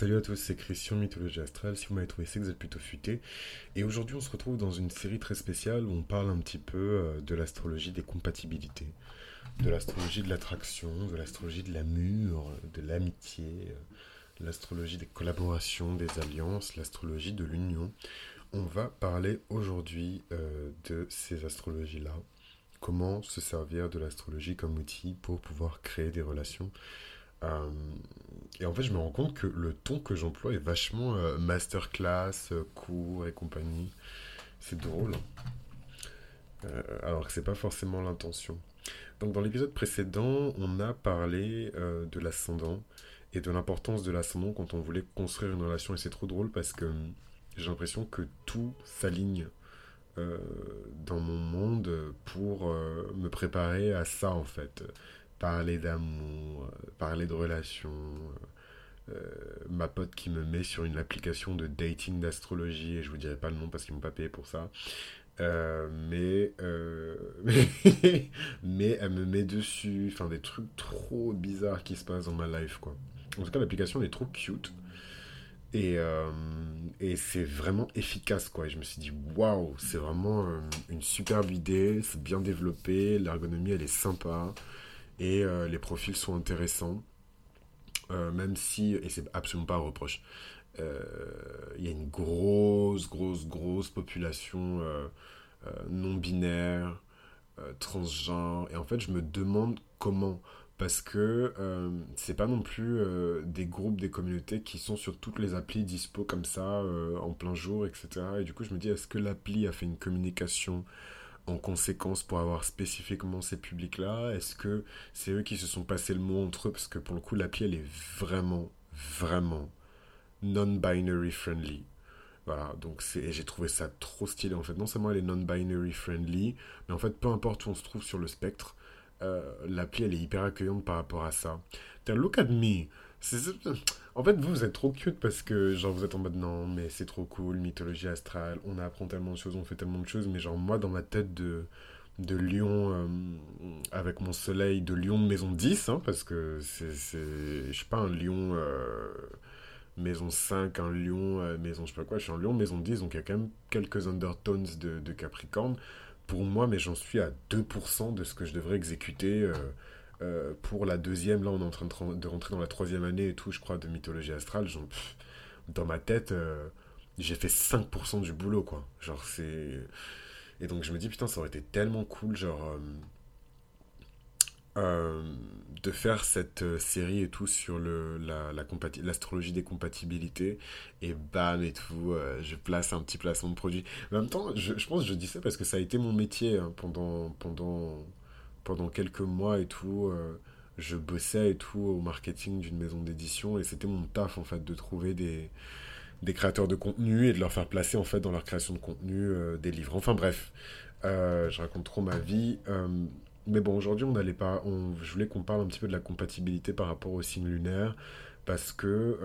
Salut à tous, c'est Christian Mythologie Astrale. Si vous m'avez trouvé, c'est que vous êtes plutôt futé. Et aujourd'hui, on se retrouve dans une série très spéciale où on parle un petit peu euh, de l'astrologie des compatibilités, de l'astrologie de l'attraction, de l'astrologie de l'amour, de l'amitié, euh, l'astrologie des collaborations, des alliances, l'astrologie de l'union. On va parler aujourd'hui euh, de ces astrologies-là. Comment se servir de l'astrologie comme outil pour pouvoir créer des relations et en fait, je me rends compte que le ton que j'emploie est vachement euh, masterclass, euh, cours et compagnie. C'est drôle. alors que c'est pas forcément l'intention. Donc, dans l'épisode précédent, on a parlé de l'ascendant et de l'importance de l'ascendant quand on voulait construire une relation. Et c'est trop drôle parce que j'ai l'impression que tout s'aligne dans mon monde pour me préparer à ça en fait parler d'amour, euh, parler de relations. Euh, euh, ma pote qui me met sur une application de dating d'astrologie, et je vous dirai pas le nom parce qu'ils m'ont pas payé pour ça. mais, mais elle me met dessus, enfin des trucs trop bizarres qui se passent dans ma life quoi. En tout cas l'application est trop cute et, et c'est vraiment efficace quoi. Et je me suis dit waouh, c'est vraiment une superbe idée, c'est bien développé, l'ergonomie elle est sympa et euh, les profils sont intéressants, euh, même si, et c'est absolument pas un reproche, euh, il y a une grosse, grosse, grosse population non binaire, transgenre, et en fait je me demande comment. Parce que c'est pas non plus des groupes, des communautés qui sont sur toutes les applis dispo comme ça en plein jour, etc. Et du coup, je me dis, est-ce que l'appli a fait une communication en conséquence pour avoir spécifiquement ces publics-là? Est-ce que c'est eux qui se sont passés le mot entre eux? Parce que pour le coup, l'appli, elle est vraiment, vraiment non-binary friendly. Voilà, donc j'ai trouvé ça trop stylé. En fait, non seulement elle est non-binary friendly, mais en fait, peu importe où on se trouve sur le spectre, euh, l'appli, elle est hyper accueillante par rapport à ça. look at me en fait, vous, vous êtes trop cute parce que, genre, vous êtes en mode non, mais c'est trop cool, mythologie astrale, on apprend tellement de choses, on fait tellement de choses, mais genre, moi, dans ma tête de, de lion, euh, avec mon soleil de lion de maison 10, hein, parce que c'est, je suis pas un lion euh, maison 5, un lion euh, maison je sais pas quoi, je suis un lion maison 10, donc il y a quand même quelques undertones de, de Capricorne. Pour moi, mais j'en suis à 2% de ce que je devrais exécuter euh, pour la deuxième, là, on est en train de, rentrer dans la troisième année et tout, je crois, de mythologie astrale. Genre, dans ma tête, euh, j'ai fait 5% du boulot, quoi. Genre, c'est. Et donc, je me dis, putain, ça aurait été tellement cool, genre. Euh, de faire cette série et tout sur le, la, l'astrologie des compatibilités et bam et tout je place un petit placement de produit en même temps je, je, pense que je dis ça parce que ça a été mon métier hein, pendant pendant pendant quelques mois et tout, euh, je bossais et tout au marketing d'une maison d'édition et c'était mon taf en fait de trouver des, créateurs de contenu et de leur faire placer en fait dans leur création de contenu euh, des livres. Enfin bref, euh, je raconte trop ma vie. mais bon, aujourd'hui, on n'allait pas. Je voulais qu'on parle un petit peu de la compatibilité par rapport aux signes lunaires parce que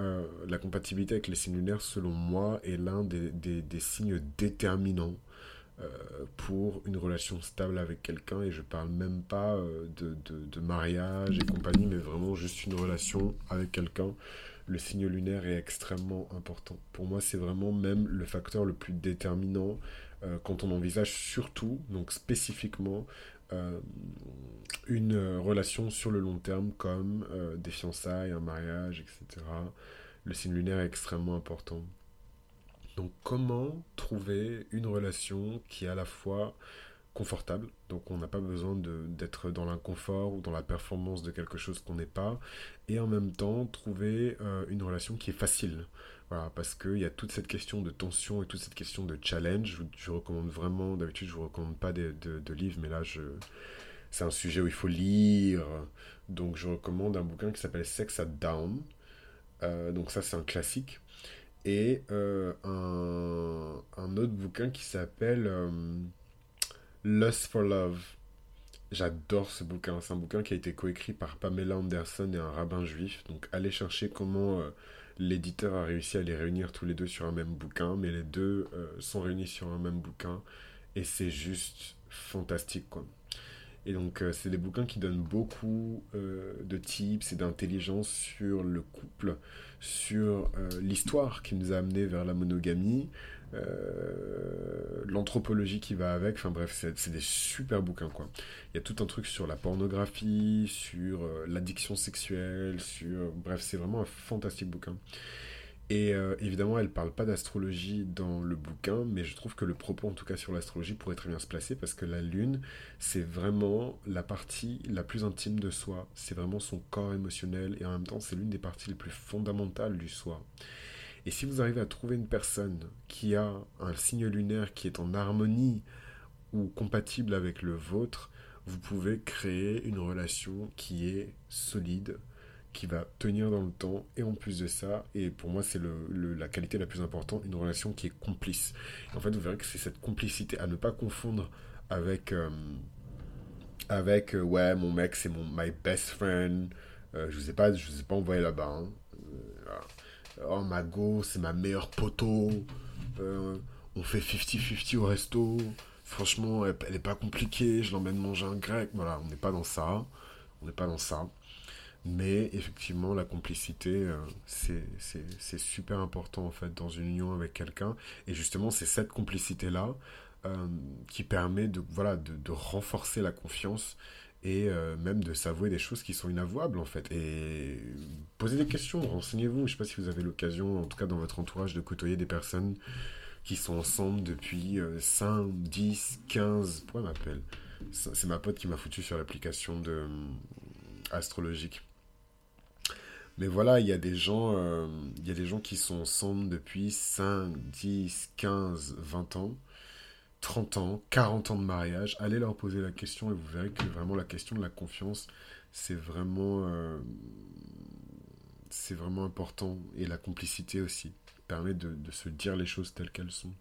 la compatibilité avec les signes lunaires, selon moi, est l'un des, signes déterminants pour une relation stable avec quelqu'un et je parle même pas euh, de, de, mariage et compagnie mais vraiment juste une relation avec quelqu'un. Le signe lunaire est extrêmement important. Pour moi c'est vraiment même le facteur le plus déterminant euh, quand on envisage surtout donc spécifiquement une relation sur le long terme comme des fiançailles un mariage etc le signe lunaire est extrêmement important donc comment trouver une relation qui est à la fois confortable, donc on n'a pas besoin d'être dans l'inconfort ou dans la performance de quelque chose qu'on n'est pas, et en même temps trouver euh, une relation qui est facile. Voilà, parce qu'il y a toute cette question de tension et toute cette question de challenge. Je, recommande vraiment, d'habitude je ne vous recommande pas de, livres, mais là c'est un sujet où il faut lire. Donc je recommande un bouquin qui s'appelle Sex at Down. Euh, donc ça c'est un classique et euh, un, autre bouquin qui s'appelle euh, Lust for Love. J'adore ce bouquin. C'est un bouquin qui a été coécrit par Pamela Anderson et un rabbin juif. Donc allez chercher comment euh, l'éditeur a réussi à les réunir tous les deux sur un même bouquin. Mais les deux sont réunis sur un même bouquin. Et c'est juste fantastique quoi. Et donc, euh, c'est des bouquins qui donnent beaucoup euh, de tips et d'intelligence sur le couple, sur euh, l'histoire qui nous a amené vers la monogamie, l'anthropologie qui va avec. Enfin bref, c'est des super bouquins, quoi. Il y a tout un truc sur la pornographie, sur l'addiction sexuelle, sur... Bref, c'est vraiment un fantastique bouquin. Et euh, évidemment, elle parle pas d'astrologie dans le bouquin, mais je trouve que le propos, en tout cas sur l'astrologie, pourrait très bien se placer parce que la lune, c'est vraiment la partie la plus intime de soi. C'est vraiment son corps émotionnel et en même temps, c'est l'une des parties les plus fondamentales du soi. Et si vous arrivez à trouver une personne qui a un signe lunaire qui est en harmonie ou compatible avec le vôtre, vous pouvez créer une relation qui est solide, qui va tenir dans le temps. Et en plus de ça, et pour moi c'est le, la qualité la plus importante, une relation qui est complice. en fait, vous verrez que c'est cette complicité à ne pas confondre avec, euh, avec euh, ouais, mon mec c'est mon my best friend. Euh, je ne sais pas, je vous ai pas envoyé là-bas. Hein. oh, ma go, c'est ma meilleure poteau. on fait 50-50 au resto. Franchement, elle, elle est pas compliquée. Je l'emmène manger un grec. Voilà, on n'est pas dans ça. On n'est pas dans ça. Mais effectivement, la complicité, euh, c'est super important en fait dans une union avec quelqu'un. Et justement, c'est cette complicité-là euh, qui permet de, voilà, de, renforcer la confiance et euh, même de s'avouer des choses qui sont inavouables en fait. Et posez des questions, renseignez-vous. Je ne sais pas si vous avez l'occasion, en tout cas dans votre entourage, de côtoyer des personnes qui sont ensemble depuis 5, 10, 15... Pourquoi m'appelle? C'est ma pote qui m'a foutu sur l'application de astrologique. Mais voilà, il y a des gens, euh, il y a des gens qui sont ensemble depuis 5, 10, 15, 20 ans, 30 ans, 40 ans de mariage. Allez leur poser la question et vous verrez que vraiment la question de la confiance, c'est vraiment, euh, c'est vraiment important. Et la complicité aussi permet de se dire les choses telles qu'elles sont.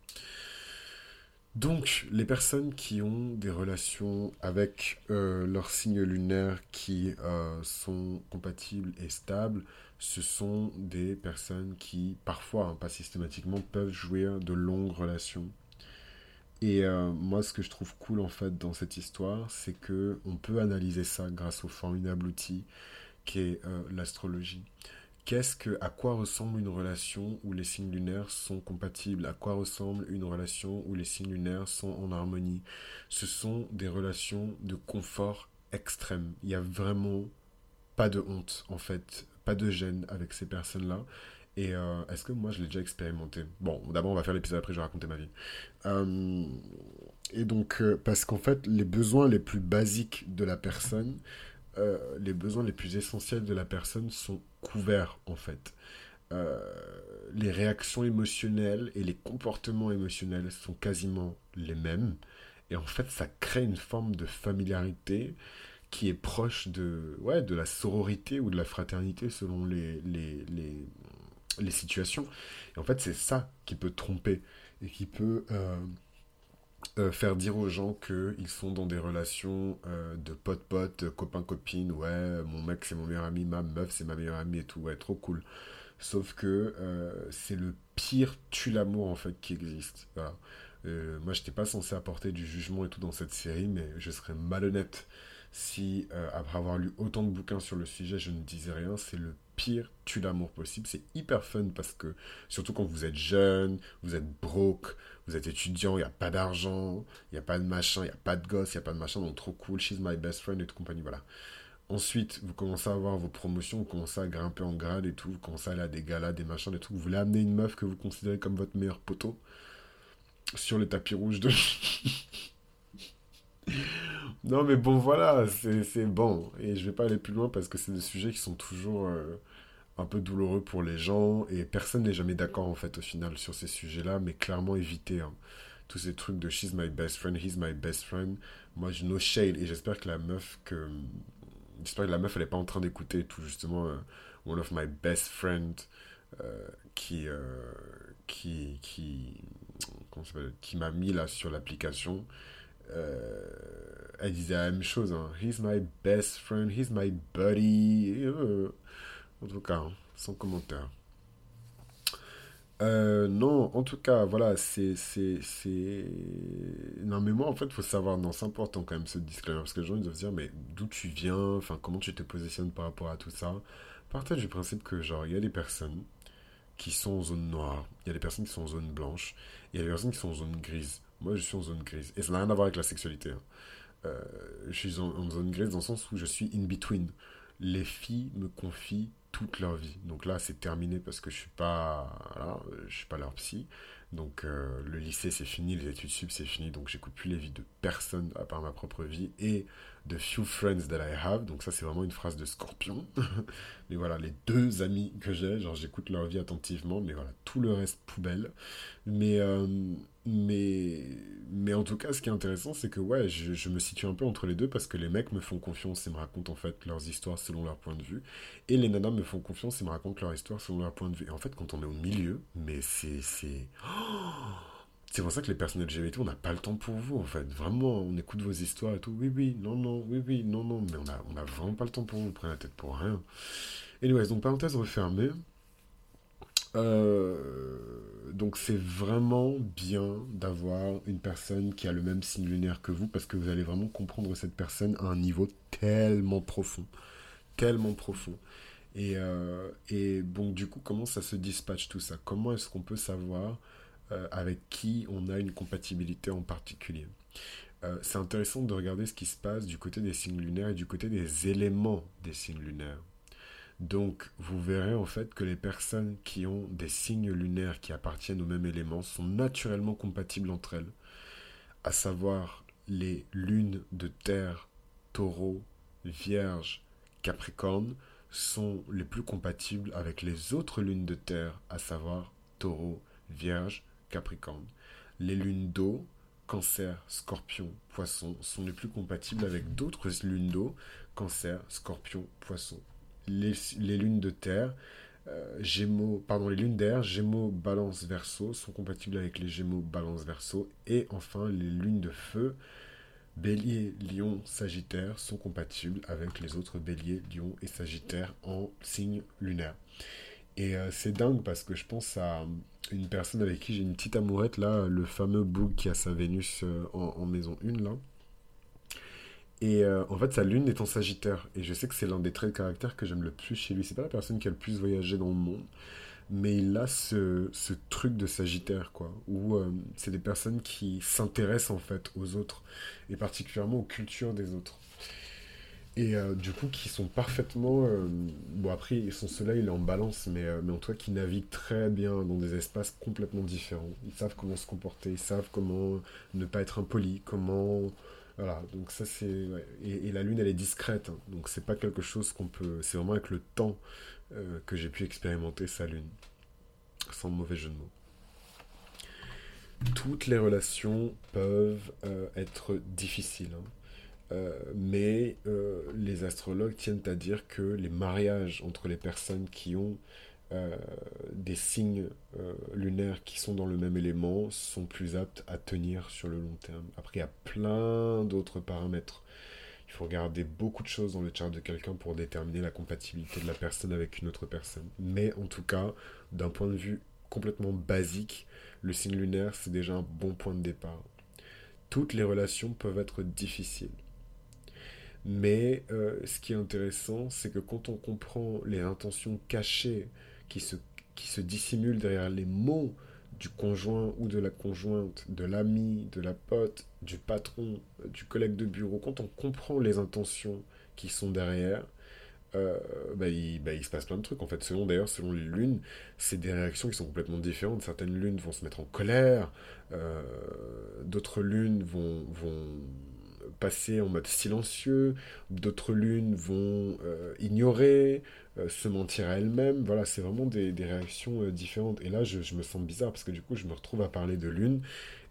Donc, les personnes qui ont des relations avec euh, leur signe lunaire qui euh, sont compatibles et stables, ce sont des personnes qui, parfois, hein, pas systématiquement, peuvent jouir de longues relations. Et euh, moi, ce que je trouve cool en fait dans cette histoire, c'est que on peut analyser ça grâce au formidable outil qu'est l'astrologie qu'est-ce que, à quoi ressemble une relation où les signes lunaires sont compatibles? À quoi ressemble une relation où les signes lunaires sont en harmonie? Ce sont des relations de confort extrême. Il n'y a vraiment pas de honte, en fait, pas de gêne avec ces personnes-là. Et euh, est-ce que moi je l'ai déjà expérimenté? Bon, d'abord on va faire l'épisode après, je vais raconter ma vie. Euh, et donc, euh, parce qu'en fait, les besoins les plus basiques de la personne, euh, les besoins les plus essentiels de la personne sont couverts en fait. Euh, les réactions émotionnelles et les comportements émotionnels sont quasiment les mêmes. Et en fait, ça crée une forme de familiarité qui est proche de, ouais, de la sororité ou de la fraternité selon les, les, les, les situations. Et en fait, c'est ça qui peut tromper et qui peut euh, euh, faire dire aux gens qu'ils sont dans des relations euh, de pote-pote, copain-copine, ouais, mon mec c'est mon meilleur ami, ma meuf c'est ma meilleure amie et tout, ouais, trop cool. Sauf que euh, c'est le pire tue l'amour en fait qui existe. Voilà. moi j'étais pas censé apporter du jugement et tout dans cette série, mais je serais malhonnête si après avoir lu autant de bouquins sur le sujet je ne disais rien. C'est le pire tue l'amour possible. C'est hyper fun parce que, surtout quand vous êtes jeune, vous êtes broke, vous êtes étudiant, il n'y a pas d'argent, il n'y a pas de machin, il n'y a pas de gosse, il n'y a pas de machin, donc trop cool, she's my best friend et tout compagnie, voilà. Ensuite, vous commencez à avoir vos promotions, vous commencez à grimper en grade et tout, vous commencez à aller à des galas, des machins, des trucs, vous voulez amener une meuf que vous considérez comme votre meilleur poteau sur le tapis rouge de... non mais bon voilà, c'est bon. Et je vais pas aller plus loin parce que c'est des sujets qui sont toujours... Euh, un peu douloureux pour les gens et personne n'est jamais d'accord en fait au final sur ces sujets-là, mais clairement éviter hein. tous ces trucs de she's my best friend, he's my best friend. Moi, je no shade et j'espère que la meuf que j'espère que la meuf elle est pas en train d'écouter tout justement euh, one of my best friend euh, qui euh, qui qui qui m'a mis là sur l'application. Elle disait la même chose. Hein. He's my best friend, he's my buddy. En tout cas, sans commentaire. Euh, non, en tout cas, voilà, c'est... Non, mais moi, en fait, il faut savoir, non, c'est important quand même ce disclaimer, parce que les gens ils doivent se dire, mais d'où tu viens, enfin, comment tu te positionnes par rapport à tout ça? Partage du principe que, genre, il y a des personnes qui sont en zone noire, il y a des personnes qui sont en zone blanche, il y a des personnes qui sont en zone grise. Moi, je suis en zone grise. Et ça n'a rien à voir avec la sexualité. hein. Euh, je suis en, zone grise dans le sens où je suis in between. Les filles me confient toute leur vie. Donc là, c'est terminé parce que je suis pas, je suis pas leur psy. Donc euh, le lycée, c'est fini, les études sup, c'est fini. Donc j'écoute plus les vies de personne à part ma propre vie et de few friends that I have. Donc ça, c'est vraiment une phrase de Scorpion. mais voilà, les deux amis que j'ai, genre j'écoute leur vie attentivement, mais voilà, tout le reste poubelle. Mais, euh, mais, mais en tout cas, ce qui est intéressant, c'est que ouais, je, je me situe un peu entre les deux parce que les mecs me font confiance et me racontent en fait leurs histoires selon leur point de vue. Et les nanas me font confiance et me racontent leur histoire selon leur point de vue. Et en fait, quand on est au milieu, mais c'est... C'est c'est pour ça que les personnes LGBT, on n'a pas le temps pour vous, en fait. Vraiment, on écoute vos histoires et tout. Oui, oui, non, non, oui, oui, non, non. Mais on a, on a vraiment pas le temps pour vous, on prend la tête pour rien. Anyways, donc parenthèse refermée. Euh, donc c'est vraiment bien d'avoir une personne qui a le même signe lunaire que vous parce que vous allez vraiment comprendre cette personne à un niveau tellement profond. Tellement profond. Et, euh, et bon, du coup, comment ça se dispatche tout ça? Comment est-ce qu'on peut savoir euh, avec qui on a une compatibilité en particulier Euh, C'est intéressant de regarder ce qui se passe du côté des signes lunaires et du côté des éléments des signes lunaires. Donc, vous verrez en fait que les personnes qui ont des signes lunaires qui appartiennent au même élément sont naturellement compatibles entre elles, à savoir les lunes de terre, taureau, vierge, capricorne, sont les plus compatibles avec les autres lunes de terre, à savoir taureau, vierge, capricorne. Les lunes d'eau, cancer, scorpion, poisson, sont les plus compatibles avec d'autres lunes d'eau, cancer, scorpion, poisson les, lunes de terre, euh, Gémeaux, pardon, les lunes d'air, Gémeaux, Balance, Verseau sont compatibles avec les Gémeaux, Balance, Verseau. Et enfin, les lunes de feu, Bélier, Lion, Sagittaire sont compatibles avec les autres Bélier, Lion et Sagittaire en signe lunaire. Et euh, c'est dingue parce que je pense à une personne avec qui j'ai une petite amourette là, le fameux Boog qui a sa Vénus euh, en, maison 1 là. Et euh, en fait, sa lune est en Sagittaire. Et je sais que c'est l'un des traits de caractère que j'aime le plus chez lui. C'est pas la personne qui a le plus voyagé dans le monde, mais il a ce, truc de Sagittaire, quoi. Où c'est des personnes qui s'intéressent en fait aux autres, et particulièrement aux cultures des autres. Et euh, du coup, qui sont parfaitement. euh, bon, après, son soleil, il est en balance, mais, euh, mais en cas, qui naviguent très bien dans des espaces complètement différents. Ils savent comment se comporter, ils savent comment ne pas être impoli, comment. Voilà, donc ça c'est. Et, la lune, elle est discrète, hein. donc c'est pas quelque chose qu'on peut. C'est vraiment avec le temps euh, que j'ai pu expérimenter sa lune, sans mauvais jeu de mots. Toutes les relations peuvent être difficiles, hein. Euh, mais euh, les astrologues tiennent à dire que les mariages entre les personnes qui ont euh, des signes lunaires qui sont dans le même élément sont plus aptes à tenir sur le long terme. Après, il y a plein d'autres paramètres. Il faut regarder beaucoup de choses dans le chart de quelqu'un pour déterminer la compatibilité de la personne avec une autre personne. Mais en tout cas, d'un point de vue complètement basique, le signe lunaire, c'est déjà un bon point de départ. Toutes les relations peuvent être difficiles. Mais euh, ce qui est intéressant, c'est que quand on comprend les intentions cachées qui se, qui se dissimulent derrière les mots du conjoint ou de la conjointe, de l'ami, de la pote, du patron, du collègue de bureau, quand on comprend les intentions qui sont derrière, euh, bah, il, bah, il se passe plein de trucs. En fait, selon d'ailleurs, selon les lunes, c'est des réactions qui sont complètement différentes. Certaines lunes vont se mettre en colère, euh, d'autres lunes vont, vont passer en mode silencieux, d'autres lunes vont euh, ignorer, euh, se mentir à elles-mêmes. Voilà, c'est vraiment des, des réactions euh, différentes. Et là, je, me sens bizarre parce que du coup, je me retrouve à parler de lune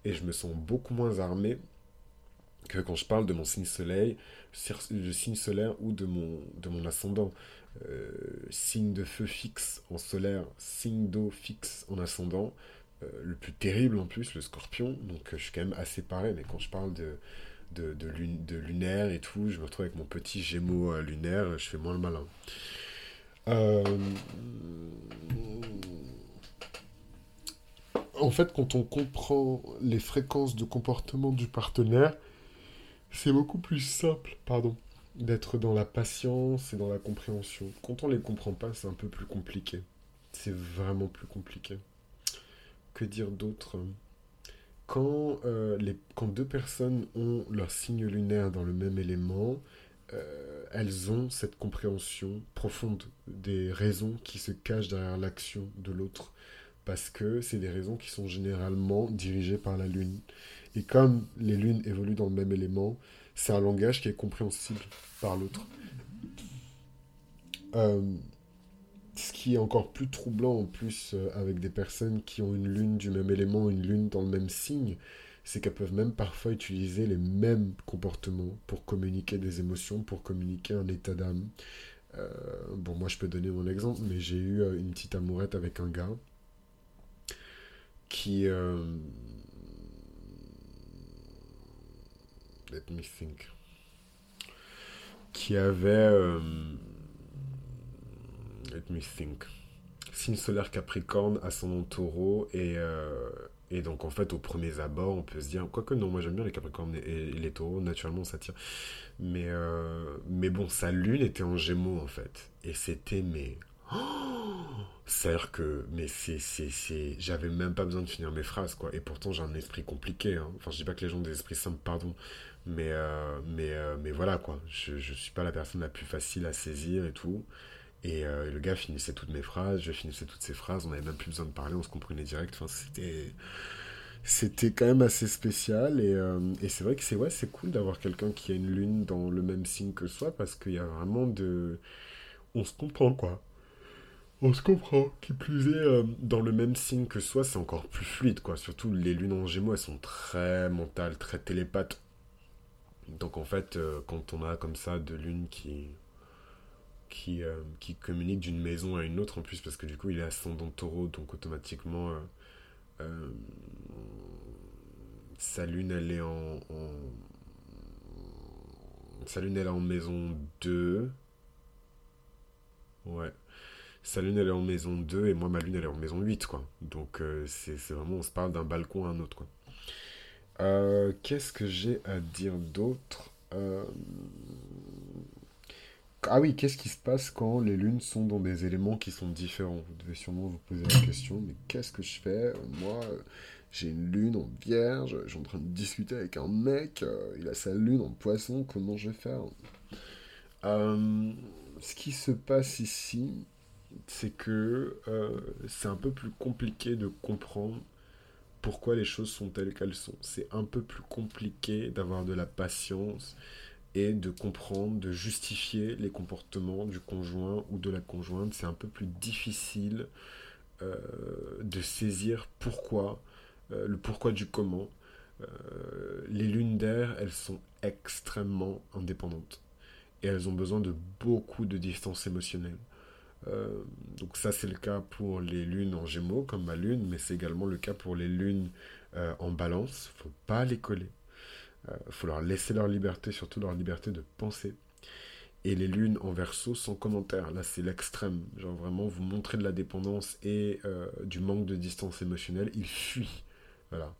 et je me sens beaucoup moins armé que quand je parle de mon signe soleil, le signe solaire ou de mon, de mon ascendant. Signe de feu fixe en solaire, signe d'eau fixe en ascendant. Le plus terrible en plus, le scorpion. Donc je suis quand même assez pareil, mais quand je parle de, de, lune- de lunaire et tout, je me retrouve avec mon petit gémeau euh, lunaire, je fais moins le malin. Euh, en fait, quand on comprend les fréquences de comportement du partenaire, c'est beaucoup plus simple, pardon, d'être dans la patience et dans la compréhension. Quand on les comprend pas, c'est un peu plus compliqué. C'est vraiment plus compliqué. Que dire d'autre? Quand, euh, les, quand deux personnes ont leur signe lunaire dans le même élément, euh, elles ont cette compréhension profonde des raisons qui se cachent derrière l'action de l'autre. Parce que c'est des raisons qui sont généralement dirigées par la Lune. Et comme les lunes évoluent dans le même élément, c'est un langage qui est compréhensible par l'autre. Euh, ce qui est encore plus troublant en plus euh, avec des personnes qui ont une lune du même élément, une lune dans le même signe, c'est qu'elles peuvent même parfois utiliser les mêmes comportements pour communiquer des émotions, pour communiquer un état d'âme. Euh, bon, moi je peux donner mon exemple, mais j'ai eu euh, une petite amourette avec un gars qui... let me think. Qui avait let me think. Signe solaire Capricorne, ascendant Taureau et euh, et donc en fait au premier abord on peut se dire quoique non moi j'aime bien les Capricornes et, les Taureaux naturellement ça tire. Mais euh, mais bon sa lune était en Gémeaux en fait. Et c'était mais c'est à dire que mais c'est c'est j'avais même pas besoin de finir mes phrases quoi. Et pourtant j'ai un esprit compliqué hein. enfin je dis pas que les gens ont des esprits simples pardon. Mais euh, mais mais voilà quoi. Je je suis pas la personne la plus facile à saisir et tout euh, et, le gars finissait toutes mes phrases, je finissais toutes ses phrases, on n'avait même plus besoin de parler, on se comprenait direct. Enfin, c'était, c'était quand même assez spécial. Et, euh, et c'est vrai que c'est, ouais, c'est cool d'avoir quelqu'un qui a une lune dans le même signe que soi parce qu'il y a vraiment de. On se comprend, quoi. On se comprend. Qui plus est, euh, dans le même signe que soi, c'est encore plus fluide, quoi. Surtout les lunes en gémeaux, elles sont très mentales, très télépathes. Donc en fait, quand on a comme ça de lunes qui qui, euh, qui communique d'une maison à une autre en plus, parce que du coup il est ascendant taureau, donc automatiquement euh, euh, sa lune elle est en, Sa lune elle est en maison 2. Ouais. Sa lune elle est en maison 2 et moi ma lune elle est en maison 8 quoi. Donc c'est vraiment, on se parle d'un balcon à un autre quoi. Qu'est-ce que j'ai à dire d'autre? Ah oui, qu'est-ce qui se passe quand les lunes sont dans des éléments qui sont différents? Vous devez sûrement vous poser la question, mais qu'est-ce que je fais? Moi, j'ai une lune en vierge, je suis en train de discuter avec un mec, euh, il a sa lune en poisson, comment je vais faire? Euh, Ce qui se passe ici, c'est que euh, c'est un peu plus compliqué de comprendre pourquoi les choses sont telles qu'elles sont. C'est un peu plus compliqué d'avoir de la patience et de comprendre, de justifier les comportements du conjoint ou de la conjointe. C'est un peu plus difficile euh, de saisir pourquoi, euh, le pourquoi du comment. Euh, les lunes d'air, elles sont extrêmement indépendantes et elles ont besoin de beaucoup de distance émotionnelle. donc ça c'est le cas pour les lunes en gémeaux comme ma lune, mais c'est également le cas pour les lunes en balance. Faut pas les coller il euh, faut leur laisser leur liberté, surtout leur liberté de penser. Et les lunes en verso sans commentaire. Là, c'est l'extrême. Genre vraiment, vous montrez de la dépendance et euh, du manque de distance émotionnelle. Ils fuient. Voilà.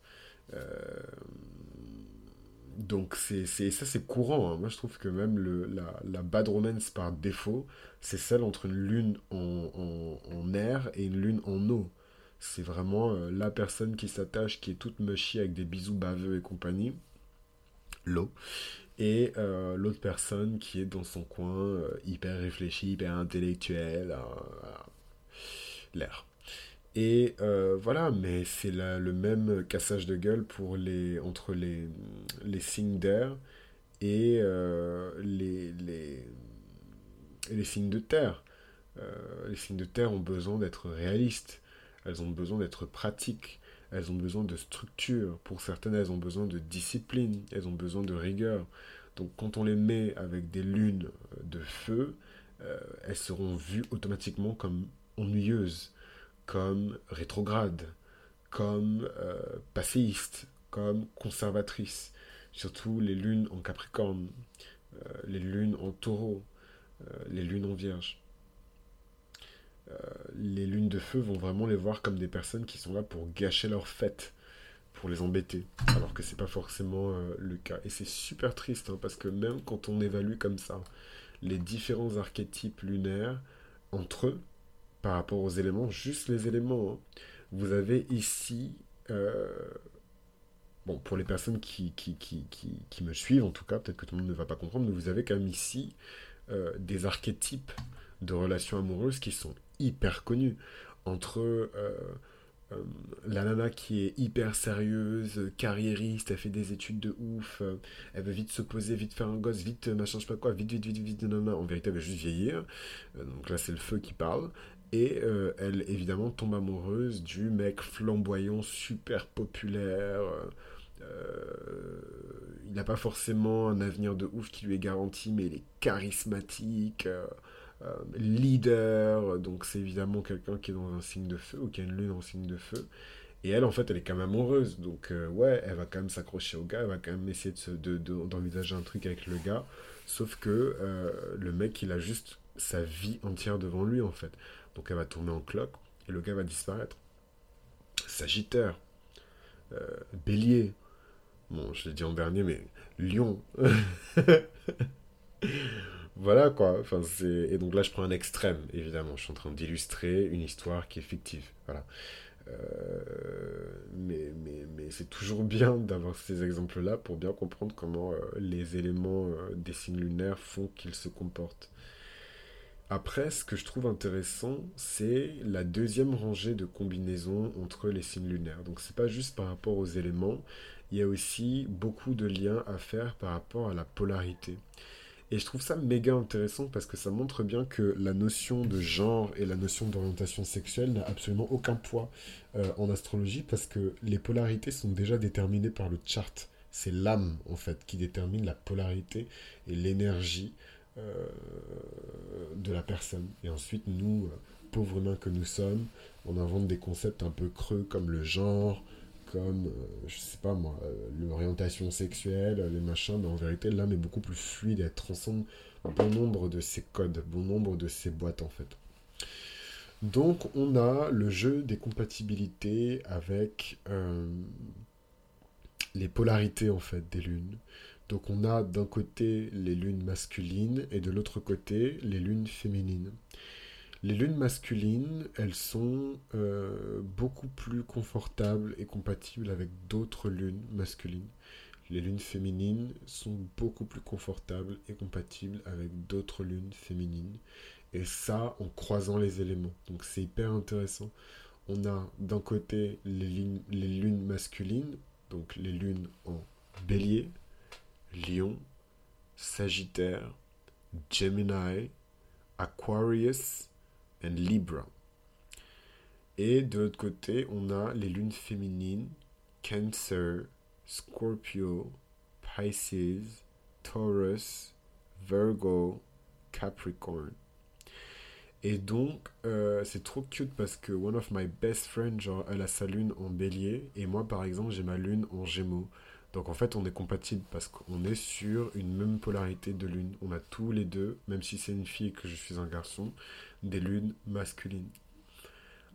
Euh, donc, c'est, ça, c'est courant. Hein. Moi, je trouve que même le, la, la bad romance par défaut, c'est celle entre une lune en, en, air et une lune en eau. C'est vraiment la personne qui s'attache, qui est toute mushy avec des bisous baveux et compagnie l'eau. Et euh, l'autre personne qui est dans son coin, euh, hyper réfléchi, hyper intellectuel, euh, l'air. Et voilà, mais c'est le même cassage de gueule pour les, entre les, les signes d'air et les, les, les signes de terre. les signes de terre ont besoin d'être réalistes, elles ont besoin d'être pratiques, elles ont besoin de structure. Pour certaines, elles ont besoin de discipline, elles ont besoin de rigueur. Donc quand on les met avec des lunes de feu, euh, elles seront vues automatiquement comme ennuyeuses, comme rétrogrades, comme euh, passéistes, comme conservatrices. Surtout les lunes en Capricorne, euh, les lunes en Taureau, les lunes en Vierge. Les lunes de feu vont vraiment les voir comme des personnes qui sont là pour gâcher leur fête, pour les embêter, alors que c'est pas forcément le cas. Et c'est super triste, hein, parce que même quand on évalue comme ça les différents archétypes lunaires entre eux, par rapport aux éléments, juste les éléments, hein, vous avez ici bon, pour les personnes qui, qui, qui, qui, me suivent, en tout cas, peut-être que tout le monde ne va pas comprendre, mais vous avez quand même ici euh, des archétypes de relations amoureuses qui sont hyper connus. Entre euh, euh, la nana qui est hyper sérieuse, carriériste, elle fait des études de ouf, elle veut vite se poser, vite faire un gosse, vite machin, je sais pas quoi, vite, vite, vite, vite, nana. En vérité, elle veut juste vieillir. donc là, c'est le feu qui parle. Et elle, évidemment, tombe amoureuse du mec flamboyant, super populaire, euh, il n'a pas forcément un avenir de ouf qui lui est garanti, mais il est charismatique, euh, euh, leader, donc c'est évidemment quelqu'un qui est dans un signe de feu, ou qui a une lune en signe de feu. Et elle, en fait, elle est quand même amoureuse. Donc, ouais, elle va quand même s'accrocher au gars, elle va quand même essayer d'envisager de, un truc avec le gars. Sauf que le mec, il a juste sa vie entière devant lui, en fait. Donc, elle va tourner en cloque et le gars va disparaître. Sagittaire, Bélier, Bon, je l'ai dit en dernier, mais Lyon. voilà quoi. Enfin, Et donc là, je prends un extrême, évidemment. Je suis en train d'illustrer une histoire qui est fictive. Voilà. Euh, mais mais, mais c'est toujours bien d'avoir ces exemples-là pour bien comprendre comment euh, les éléments euh, des signes lunaires font qu'ils se comportent. Après, ce que je trouve intéressant, c'est la deuxième rangée de combinaisons entre les signes lunaires. Donc, c'est pas juste par rapport aux éléments, il y a aussi beaucoup de liens à faire par rapport à la polarité. Et je trouve ça méga intéressant parce que ça montre bien que la notion de genre et la notion d'orientation sexuelle n'a absolument aucun poids euh, en astrologie parce que les polarités sont déjà déterminées par le chart. C'est l'âme en fait qui détermine la polarité et l'énergie euh, de la personne. Et ensuite, nous, euh, pauvres humains que nous sommes, on invente des concepts un peu creux comme le genre, comme, euh, je sais pas moi, euh, l'orientation sexuelle, les machins, mais en vérité, l'âme est beaucoup plus fluide, elle transcende bon nombre de ces codes, bon nombre de ces boîtes en fait. Donc on a le jeu des compatibilités avec euh, les polarités en fait des lunes. Donc on a d'un côté les lunes masculines et de l'autre côté les lunes féminines. Les lunes masculines, elles sont euh, beaucoup plus confortables et compatibles avec d'autres lunes masculines. Les lunes féminines sont beaucoup plus confortables et compatibles avec d'autres lunes féminines. Et ça en croisant les éléments. Donc c'est hyper intéressant. On a d'un côté les, les lunes masculines, donc les lunes en bélier, lion, sagittaire, Gemini, Aquarius, Libra. Et de l'autre côté, on a les lunes féminines, Cancer, Scorpio, Pisces, Taurus, Virgo, Capricorn. Et donc, euh, c'est trop cute parce que one of my best friends, genre, elle a sa lune en bélier, et moi, par exemple, j'ai ma lune en gémeaux. Donc en fait, on est compatible parce qu'on est sur une même polarité de lune. On a tous les deux, même si c'est une fille et que je suis un garçon, des lunes masculines.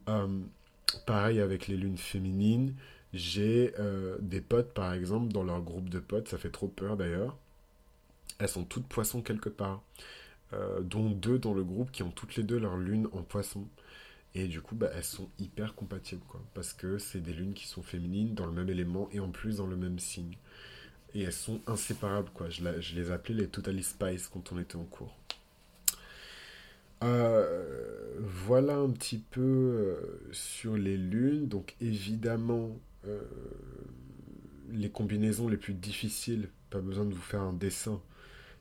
Euh, pareil avec les lunes féminines. J'ai euh, des potes, par exemple, dans leur groupe de potes, ça fait trop peur d'ailleurs. Elles sont toutes poissons quelque part. Euh, dont deux dans le groupe qui ont toutes les deux leur lune en poisson. Et du coup, bah, elles sont hyper compatibles, quoi. Parce que c'est des lunes qui sont féminines dans le même élément et en plus dans le même signe. Et elles sont inséparables, quoi. Je, les appelais les Totally Spice quand on était en cours. Euh, voilà un petit peu euh, sur les lunes. Donc évidemment, euh, les combinaisons les plus difficiles, pas besoin de vous faire un dessin,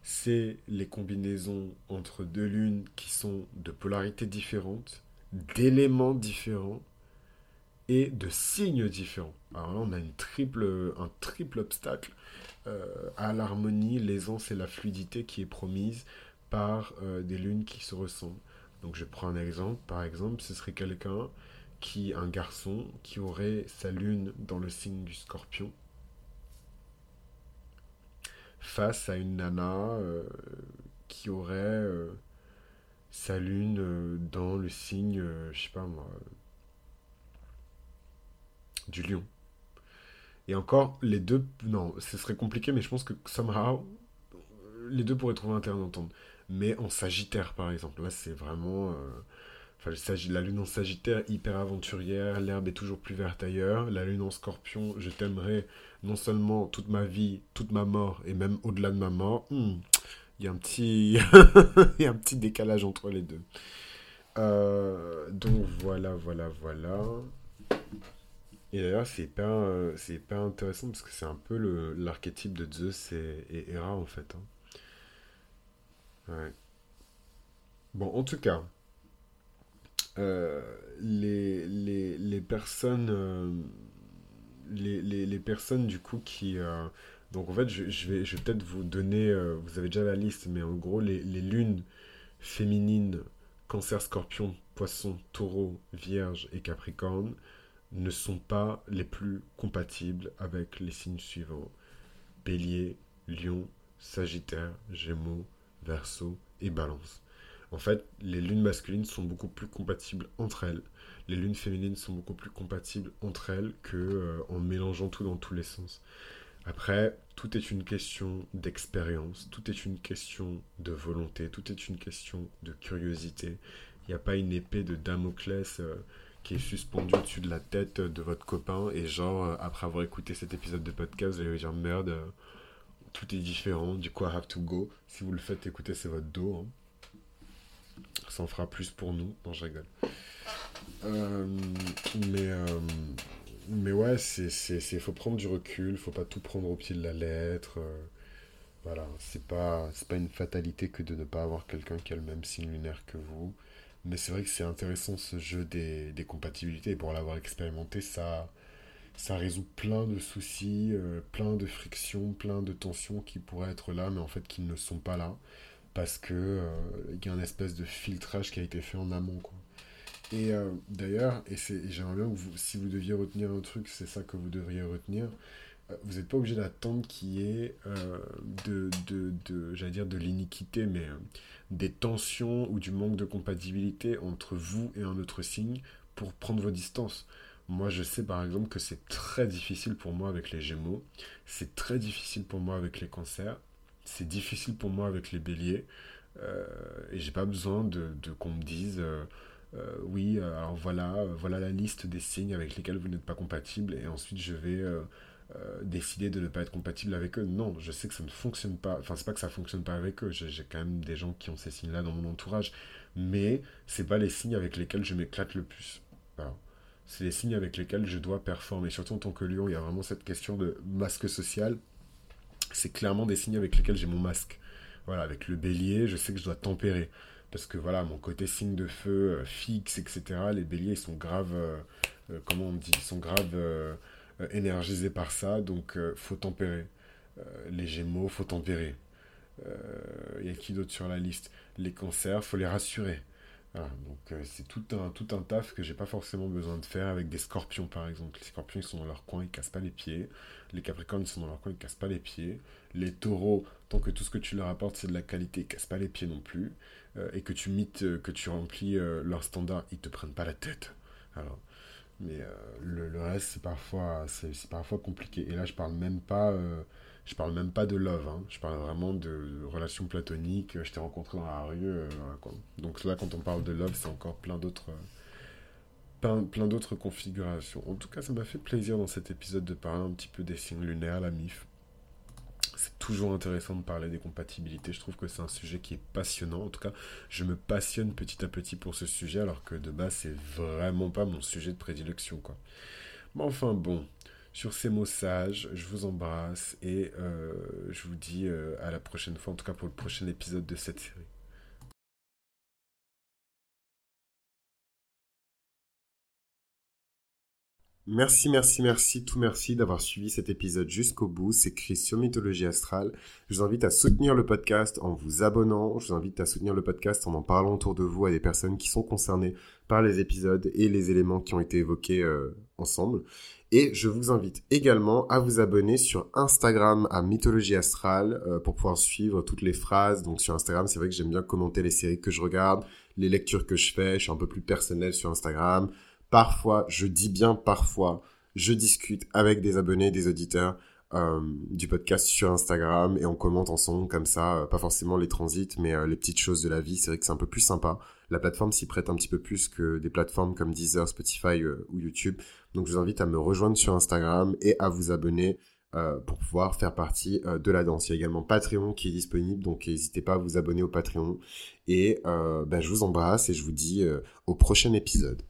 c'est les combinaisons entre deux lunes qui sont de polarités différentes d'éléments différents et de signes différents. Alors là, on a triple, un triple obstacle à l'harmonie, l'aisance et la fluidité qui est promise par euh, des lunes qui se ressemblent. Donc je prends un exemple. Par exemple, ce serait quelqu'un qui, un garçon, qui aurait sa lune dans le signe du scorpion, face à une nana euh, qui aurait sa lune dans le signe, je sais pas moi, du lion. Et encore, les deux, non, ce serait compliqué, mais je pense que somehow, les deux pourraient trouver un terrain d'entente. Mais en Sagittaire, par exemple, là, c'est vraiment. Euh, enfin, la lune en Sagittaire, hyper aventurière, l'herbe est toujours plus verte ailleurs. La lune en Scorpion, je t'aimerai non seulement toute ma vie, toute ma mort, et même au-delà de ma mort. Hmm, il y a un petit, y a un petit décalage entre les deux. Euh, donc voilà, voilà, voilà. Et d'ailleurs, c'est pas, euh, c'est intéressant parce que c'est un peu l'archétype de Zeus et, et, Hera en fait. Hein. Ouais. Bon, en tout cas, euh, les, les, les, personnes, euh, les, les, personnes du coup qui. donc en fait, je, je vais, je vais peut-être vous donner, vous avez déjà la liste, mais en gros, les, les lunes féminines, cancer, scorpion, poisson, taureau, vierge et capricorne ne sont pas les plus compatibles avec les signes suivants. Bélier, Lion, Sagittaire, Gémeaux, Verseau et Balance. En fait, les lunes masculines sont beaucoup plus compatibles entre elles. Les lunes féminines sont beaucoup plus compatibles entre elles que euh, en mélangeant tout dans tous les sens. Après, tout est une question d'expérience, tout est une question de volonté, tout est une question de curiosité. Il n'y a pas une épée de Damoclès. Euh, qui est suspendu au-dessus de la tête de votre copain et genre euh, après avoir écouté cet épisode de podcast vous allez dire merde tout est différent du coup I have to go. Si vous le faites écouter c'est votre dos hein. ça en fera plus pour nous. Non je rigole. Euh, mais mais ouais c'est faut prendre du recul faut pas tout prendre au pied de la lettre voilà. C'est pas pas une fatalité que de ne pas avoir quelqu'un qui a le même signe lunaire que vous. Mais c'est vrai que c'est intéressant ce jeu des, des compatibilités. pour l'avoir expérimenté, ça, ça résout plein de soucis, euh, plein de frictions, plein de tensions qui pourraient être là, mais en fait qui ne sont pas là. Parce que euh, il y a un espèce de filtrage qui a été fait en amont. Quoi. Et euh, d'ailleurs, et, j'aimerais bien que vous, si vous deviez retenir un truc, c'est ça que vous devriez retenir. Vous n'êtes pas obligé d'attendre qu'il y ait de, de, de j'allais dire de l'iniquité, mais des tensions ou du manque de compatibilité entre vous et un autre signe pour prendre vos distances. Moi, je sais par exemple que c'est très difficile pour moi avec les Gémeaux, c'est très difficile pour moi avec les Cancers, c'est difficile pour moi avec les Béliers, euh, et j'ai pas besoin de, qu'on me dise euh, euh, oui, alors voilà, voilà la liste des signes avec lesquels vous n'êtes pas compatible, et ensuite je vais euh, décider de ne pas être compatible avec eux. Non, je sais que ça ne fonctionne pas. Enfin, c'est pas que ça fonctionne pas avec eux. J'ai quand même des gens qui ont ces signes-là dans mon entourage. Mais c'est pas les signes avec lesquels je m'éclate le plus. C'est les signes avec lesquels je dois performer. Surtout en tant que lion, il y a vraiment cette question de masque social. C'est clairement des signes avec lesquels j'ai mon masque. Voilà, avec le bélier, je sais que je dois tempérer. Parce que voilà, mon côté signe de feu euh, fixe, etc. Les béliers, ils sont graves. Euh, comment on dit Ils sont graves euh, énergisé par ça, donc euh, faut tempérer. Euh, les Gémeaux, faut tempérer. Il y a qui d'autre sur la liste? Les cancers, faut les rassurer. Donc c'est tout un, tout un taf que j'ai pas forcément besoin de faire avec des scorpions par exemple. Les scorpions ils sont dans leur coin, ils cassent pas les pieds. Les capricornes ils sont dans leur coin, ils cassent pas les pieds. Les taureaux, tant que tout ce que tu leur apportes c'est de la qualité, ils cassent pas les pieds non plus. et que tu mites, que tu remplis leurs standards, ils te prennent pas la tête. Alors, mais euh, le, le, reste, c'est parfois, c'est, parfois compliqué. Et là, je parle même pas, euh, je parle même pas de love. Hein. Je parle vraiment de, relations platoniques. Je t'ai rencontré dans la rue. Euh, Donc là, quand on parle de love, c'est encore plein d'autres, plein, plein d'autres configurations. En tout cas, ça m'a fait plaisir dans cet épisode de parler un petit peu des signes lunaires, la MIF c'est toujours intéressant de parler des compatibilités. Je trouve que c'est un sujet qui est passionnant. En tout cas, je me passionne petit à petit pour ce sujet, alors que de base, c'est vraiment pas mon sujet de prédilection, quoi. Mais enfin, bon. Sur ces mots sages, je vous embrasse et euh, je vous dis euh, à la prochaine fois, en tout cas pour le prochain épisode de cette série. Merci, merci, merci, tout merci d'avoir suivi cet épisode jusqu'au bout. C'est Chris sur Mythologie Astrale. Je vous invite à soutenir le podcast en vous abonnant. Je vous invite à soutenir le podcast en en parlant autour de vous à des personnes qui sont concernées par les épisodes et les éléments qui ont été évoqués euh, ensemble. Et je vous invite également à vous abonner sur Instagram à Mythologie Astrale euh, pour pouvoir suivre toutes les phrases. Donc sur Instagram, c'est vrai que j'aime bien commenter les séries que je regarde, les lectures que je fais. Je suis un peu plus personnel sur Instagram. Parfois, je dis bien parfois, je discute avec des abonnés, des auditeurs euh, du podcast sur Instagram et on commente ensemble comme ça, euh, pas forcément les transits, mais euh, les petites choses de la vie. C'est vrai que c'est un peu plus sympa. La plateforme s'y prête un petit peu plus que des plateformes comme Deezer, Spotify ou YouTube. Donc je vous invite à me rejoindre sur Instagram et à vous abonner. pour pouvoir faire partie de la danse. Il y a également Patreon qui est disponible, donc n'hésitez pas à vous abonner au Patreon. Et ben, je vous embrasse et je vous dis au prochain épisode.